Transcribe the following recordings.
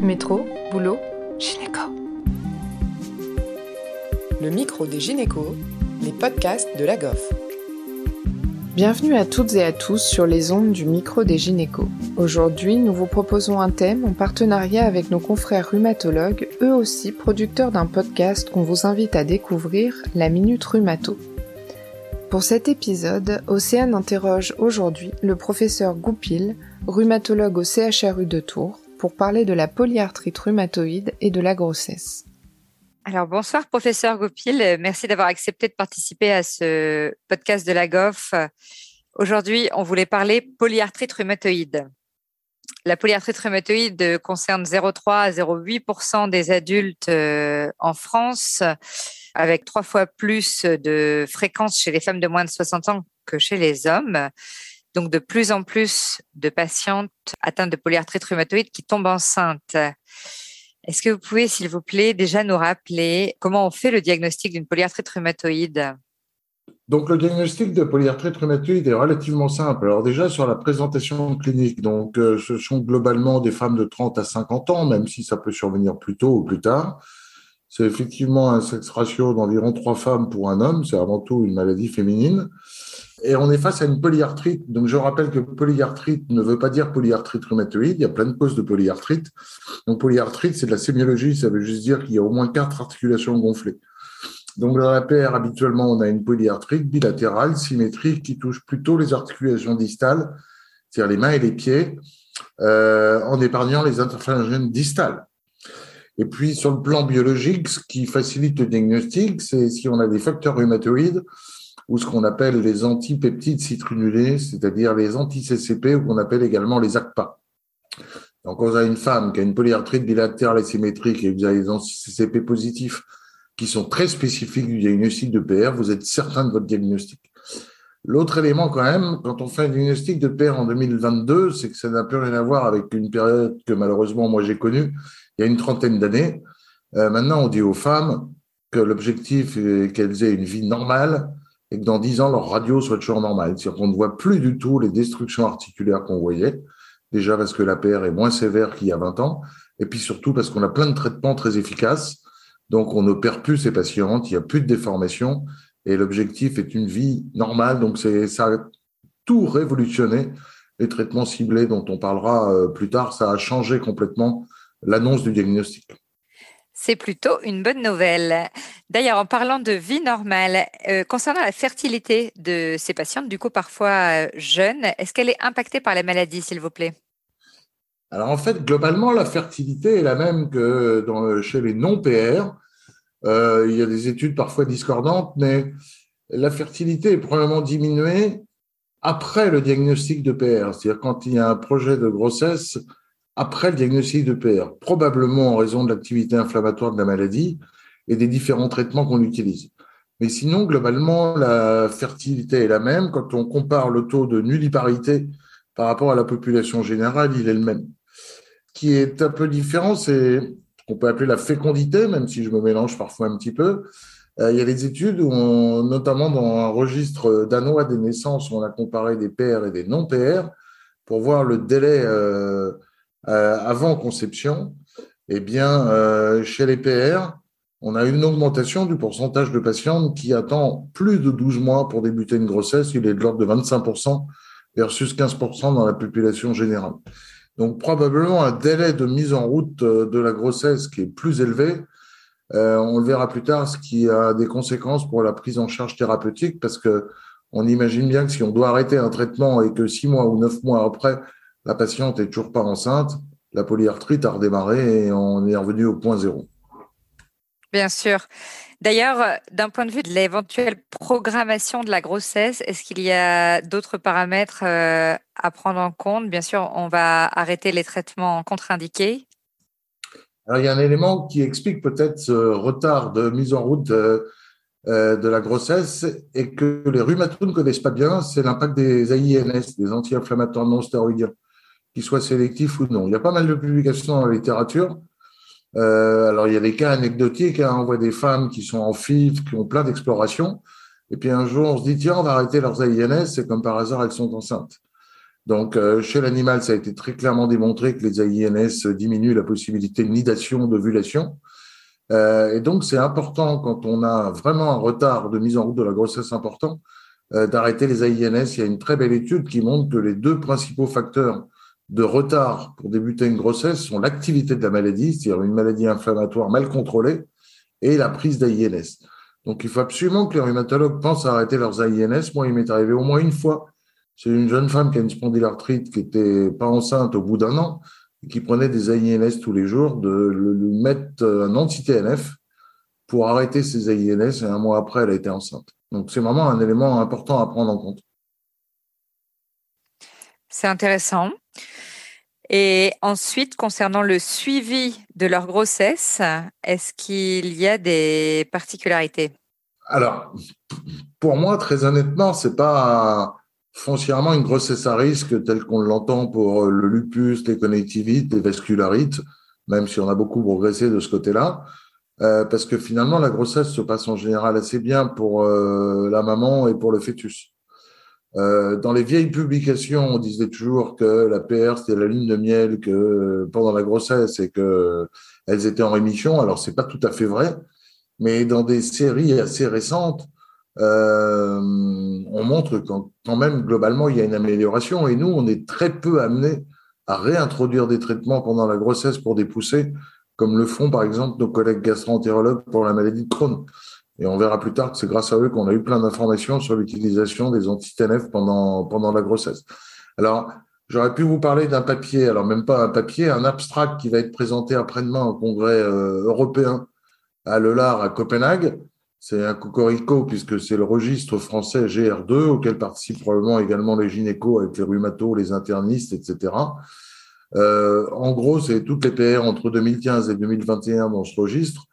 Métro, boulot, gynéco. Le micro des gynécos, les podcasts de la GOF. Bienvenue à toutes et à tous sur les ondes du micro des gynécos. Aujourd'hui, nous vous proposons un thème en partenariat avec nos confrères rhumatologues, eux aussi producteurs d'un podcast qu'on vous invite à découvrir, la Minute Rhumato. Pour cet épisode, Océane interroge aujourd'hui le professeur Goupil, rhumatologue au CHRU de Tours, pour parler de la polyarthrite rhumatoïde et de la grossesse. Alors bonsoir professeur Goupil, merci d'avoir accepté de participer à ce podcast de la GOF. Aujourd'hui, on voulait parler polyarthrite rhumatoïde. La polyarthrite rhumatoïde concerne 0,3 à 0,8% des adultes euh, en France, avec trois fois plus de fréquence chez les femmes de moins de 60 ans que chez les hommes. Donc de plus en plus de patientes atteintes de polyarthrite rhumatoïde qui tombent enceintes. Est-ce que vous pouvez, s'il vous plaît, déjà nous rappeler comment on fait le diagnostic d'une polyarthrite rhumatoïde? Donc, le diagnostic de polyarthrite rhumatoïde est relativement simple. Alors, déjà, sur la présentation clinique, donc, euh, ce sont globalement des femmes de 30 à 50 ans, même si ça peut survenir plus tôt ou plus tard. C'est effectivement un sexe ratio d'environ trois femmes pour un homme. C'est avant tout une maladie féminine. Et on est face à une polyarthrite. Donc, je rappelle que polyarthrite ne veut pas dire polyarthrite rhumatoïde. Il y a plein de causes de polyarthrite. Donc, polyarthrite, c'est de la sémiologie. Ça veut juste dire qu'il y a au moins quatre articulations gonflées. Donc, dans la PR, habituellement, on a une polyarthrite bilatérale, symétrique, qui touche plutôt les articulations distales, c'est-à-dire les mains et les pieds, euh, en épargnant les interphalangiennes distales. Et puis, sur le plan biologique, ce qui facilite le diagnostic, c'est si on a des facteurs rhumatoïdes ou ce qu'on appelle les antipeptides citrinulés, c'est-à-dire les anti-CCP, ou qu'on appelle également les ACPA. Donc, vous avez une femme qui a une polyarthrite bilatérale asymétrique et vous avez des anti-CCP positifs qui sont très spécifiques du diagnostic de PR, vous êtes certain de votre diagnostic. L'autre élément quand même, quand on fait un diagnostic de PR en 2022, c'est que ça n'a plus rien à voir avec une période que malheureusement moi j'ai connue il y a une trentaine d'années. Euh, maintenant, on dit aux femmes que l'objectif est qu'elles aient une vie normale et que dans dix ans, leur radio soit toujours normale. C'est-à-dire qu'on ne voit plus du tout les destructions articulaires qu'on voyait. Déjà parce que la PR est moins sévère qu'il y a 20 ans. Et puis surtout parce qu'on a plein de traitements très efficaces donc, on ne perd plus ces patientes, il n'y a plus de déformation et l'objectif est une vie normale. Donc, ça a tout révolutionné. Les traitements ciblés dont on parlera euh, plus tard, ça a changé complètement l'annonce du diagnostic. C'est plutôt une bonne nouvelle. D'ailleurs, en parlant de vie normale, euh, concernant la fertilité de ces patientes, du coup parfois euh, jeunes, est-ce qu'elle est impactée par la maladie, s'il vous plaît? Alors en fait, globalement, la fertilité est la même que chez les non-PR. Euh, il y a des études parfois discordantes, mais la fertilité est probablement diminuée après le diagnostic de PR, c'est-à-dire quand il y a un projet de grossesse après le diagnostic de PR, probablement en raison de l'activité inflammatoire de la maladie et des différents traitements qu'on utilise. Mais sinon, globalement, la fertilité est la même. Quand on compare le taux de nulliparité par rapport à la population générale, il est le même qui est un peu différent, c'est ce qu'on peut appeler la fécondité, même si je me mélange parfois un petit peu. Euh, il y a des études, où notamment dans un registre danois des naissances, on a comparé des PR et des non-PR pour voir le délai euh, avant conception. Eh bien, chez les PR, on a une augmentation du pourcentage de patientes qui attend plus de 12 mois pour débuter une grossesse. Il est de l'ordre de 25% versus 15% dans la population générale. Donc probablement un délai de mise en route euh, de la grossesse qui est plus élevé. Euh, on le verra plus tard, ce qui a des conséquences pour la prise en charge thérapeutique, parce que on imagine bien que si on doit arrêter un traitement et que six mois ou neuf mois après, la patiente est toujours pas enceinte, la polyarthrite a redémarré et on est revenu au point zéro. Bien sûr. D'ailleurs, d'un point de vue de l'éventuelle programmation de la grossesse, est-ce qu'il y a d'autres paramètres euh, à prendre en compte? Bien sûr, on va arrêter les traitements contre-indiqués. Alors, il y a un élément qui explique peut-être ce retard de mise en route de, euh, la grossesse et que les rhumatologues ne connaissent pas bien, c'est l'impact des AINS, des anti-inflammatoires non stéroïdiens, qu'ils soient sélectifs ou non. Il y a pas mal de publications dans la littérature euh, alors, il y a des cas anecdotiques. Hein. On voit des femmes qui sont en FIV, qui ont plein d'explorations. Et puis un jour, on se dit, tiens, on va arrêter leurs AINS. C'est comme par hasard, elles sont enceintes. Donc, chez l'animal, ça a été très clairement démontré que les AINS diminuent la possibilité de nidation, d'ovulation. et donc, c'est important quand on a vraiment un retard de mise en route de la grossesse important, d'arrêter les AINS. Il y a une très belle étude qui montre que les deux principaux facteurs de retard pour débuter une grossesse sont l'activité de la maladie, c'est-à-dire une maladie inflammatoire mal contrôlée, et la prise d'AINS. Donc, il faut absolument que les rhumatologues pensent à arrêter leurs AINS. Moi, il m'est arrivé au moins une fois. C'est une jeune femme qui a une spondylarthrite, qui était pas enceinte au bout d'un an, et qui prenait des AINS tous les jours, de lui mettre un anti-TNF pour arrêter ses AINS, et un mois après, elle a été enceinte. Donc, c'est vraiment un élément important à prendre en compte. C'est intéressant. Et ensuite, concernant le suivi de leur grossesse, est-ce qu'il y a des particularités? Alors, pour moi, très honnêtement, c'est pas foncièrement une grossesse à risque telle qu'on l'entend pour le lupus, les connectivites, les vascularites, même si on a beaucoup progressé de ce côté-là. Euh, parce que finalement, la grossesse se passe en général assez bien pour euh, la maman et pour le fœtus. Euh, dans les vieilles publications, on disait toujours que la PR c'était la lune de miel, que euh, pendant la grossesse et que elles étaient en rémission. Alors c'est pas tout à fait vrai, mais dans des séries assez récentes, euh, on montre quand, quand même globalement il y a une amélioration. Et nous, on est très peu amenés à réintroduire des traitements pendant la grossesse pour des poussées, comme le font par exemple nos collègues gastro-entérologues pour la maladie de Crohn. Et on verra plus tard que c'est grâce à eux qu'on a eu plein d'informations sur l'utilisation des anti-TNF pendant, pendant la grossesse. Alors, j'aurais pu vous parler d'un papier, alors même pas un papier, un abstract qui va être présenté après-demain au congrès euh, européen à Lelar à Copenhague. C'est un cocorico puisque c'est le registre français GR2 auquel participent probablement également les gynécos avec les rhumatos, les internistes, etc. Euh, en gros, c'est toutes les PR entre 2015 et 2021 dans ce registre.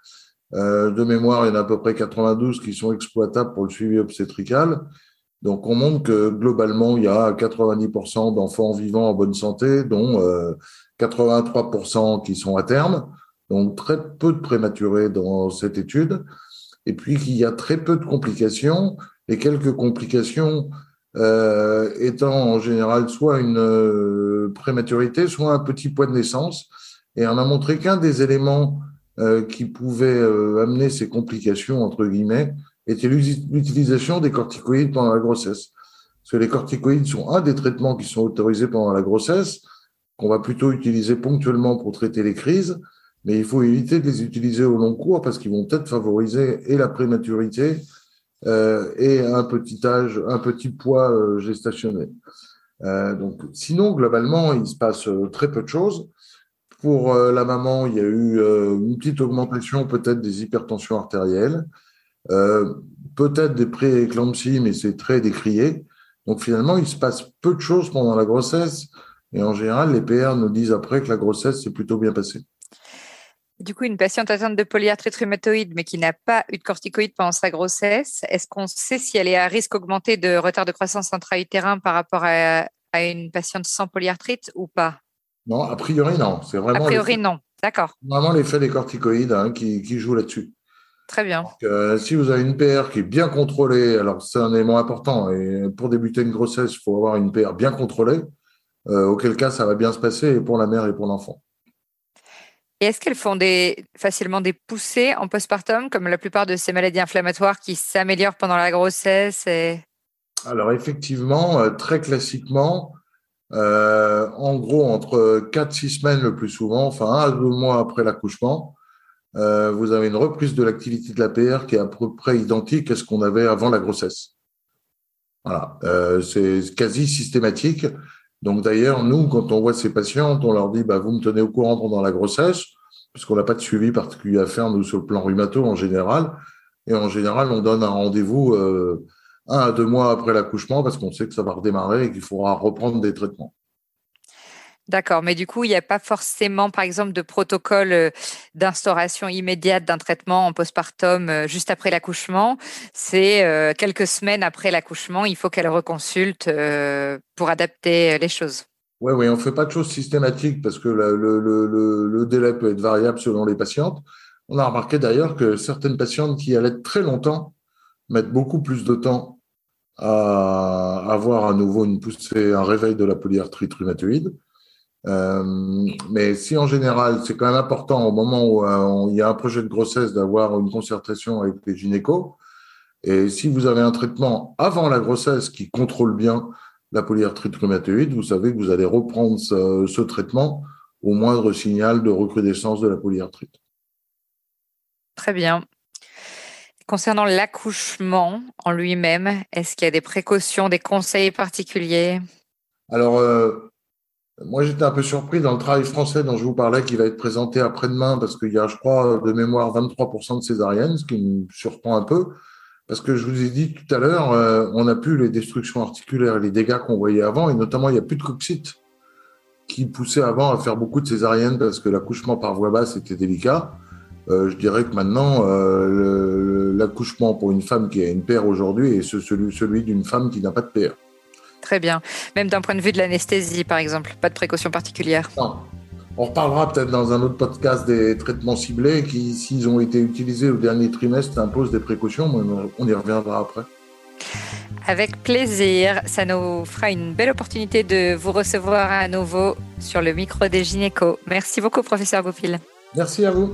Euh, de mémoire, il y en a à peu près 92 qui sont exploitables pour le suivi obstétrical. Donc, on montre que globalement, il y a 90% d'enfants vivants en bonne santé, dont 83% euh, qui sont à terme. Donc, très peu de prématurés dans cette étude. Et puis, qu'il y a très peu de complications et quelques complications euh, étant en général soit une prématurité, soit un petit poids de naissance. Et on a montré qu'un des éléments euh, qui pouvait euh, amener ces complications, entre guillemets, était l'utilisation des corticoïdes pendant la grossesse. Parce que les corticoïdes sont un des traitements qui sont autorisés pendant la grossesse, qu'on va plutôt utiliser ponctuellement pour traiter les crises, mais il faut éviter de les utiliser au long cours parce qu'ils vont peut-être favoriser et la prématurité euh, et un petit âge, un petit poids gestationnel. Donc, sinon, globalement, il se passe très peu de choses. Pour euh, la maman, il y a eu euh, une petite augmentation peut-être des hypertensions artérielles, euh, peut-être des pré-éclampsies, mais c'est très décrié. Donc finalement, il se passe peu de choses pendant la grossesse. Et en général, les PR nous disent après que la grossesse s'est plutôt bien passée. Du coup, une patiente atteinte de polyarthrite rhumatoïde, mais qui n'a pas eu de corticoïde pendant sa grossesse, est-ce qu'on sait si elle est à risque augmenté de retard de croissance intra-utérin par rapport à une patiente sans polyarthrite ou pas? Non, a priori, non. C'est vraiment a priori, non. D'accord. Vraiment l'effet des corticoïdes hein, qui, qui joue là-dessus. Très bien. Euh, si vous avez une PR qui est bien contrôlée, alors c'est un élément important. Et pour débuter une grossesse, il faut avoir une PR bien contrôlée, euh, auquel cas ça va bien se passer pour la mère et pour l'enfant. Et est-ce qu'elles font des, facilement des poussées en postpartum, comme la plupart de ces maladies inflammatoires qui s'améliorent pendant la grossesse et... Alors effectivement, euh, très classiquement, euh, en gros, entre 4-6 semaines le plus souvent, enfin un à deux mois après l'accouchement, euh, vous avez une reprise de l'activité de la PR qui est à peu près identique à ce qu'on avait avant la grossesse. Voilà, euh, c'est quasi systématique. Donc d'ailleurs, nous, quand on voit ces patientes, on leur dit, bah, vous me tenez au courant pendant la grossesse, parce qu'on n'a pas de suivi particulier à faire, nous, sur le plan rhumato en général. Et en général, on donne un rendez-vous un à deux mois après l'accouchement parce qu'on sait que ça va redémarrer et qu'il faudra reprendre des traitements. D'accord, mais du coup, il n'y a pas forcément, par exemple, de protocole euh, d'instauration immédiate d'un traitement en postpartum euh, juste après l'accouchement. C'est euh, quelques semaines après l'accouchement, il faut qu'elle reconsulte pour adapter les choses. Oui, oui, on ne fait pas de choses systématiques parce que le, le, le, délai peut être variable selon les patientes. On a remarqué d'ailleurs que certaines patientes qui allaient très longtemps mettent beaucoup plus de temps à avoir à nouveau une poussée, un réveil de la polyarthrite rhumatoïde. Euh, mais si en général, c'est quand même important au moment où euh, il y a un projet de grossesse d'avoir une concertation avec les gynécos. Et si vous avez un traitement avant la grossesse qui contrôle bien la polyarthrite rhumatoïde, vous savez que vous allez reprendre ce traitement au moindre signal de recrudescence de la polyarthrite. Très bien. Concernant l'accouchement en lui-même, est-ce qu'il y a des précautions, des conseils particuliers? Alors, euh, moi, j'étais un peu surpris dans le travail français dont je vous parlais, qui va être présenté après-demain, parce qu'il y a, je crois, de mémoire 23% de césariennes, ce qui me surprend un peu. Parce que je vous ai dit tout à l'heure, euh, on n'a plus les destructions articulaires et les dégâts qu'on voyait avant, et notamment, il n'y a plus de coxite qui poussait avant à faire beaucoup de césariennes parce que l'accouchement par voie basse était délicat. Euh, je dirais que maintenant, euh, l'accouchement pour une femme qui a une paire aujourd'hui est celui, celui d'une femme qui n'a pas de paire. Très bien. Même d'un point de vue de l'anesthésie, par exemple, pas de précaution particulière. Non. On reparlera peut-être dans un autre podcast des traitements ciblés qui, s'ils ont été utilisés au dernier trimestre, imposent des précautions, mais on y reviendra après. Avec plaisir, ça nous fera une belle opportunité de vous recevoir à nouveau sur le micro des gynécos. Merci beaucoup, professeur Goupil. Merci à vous.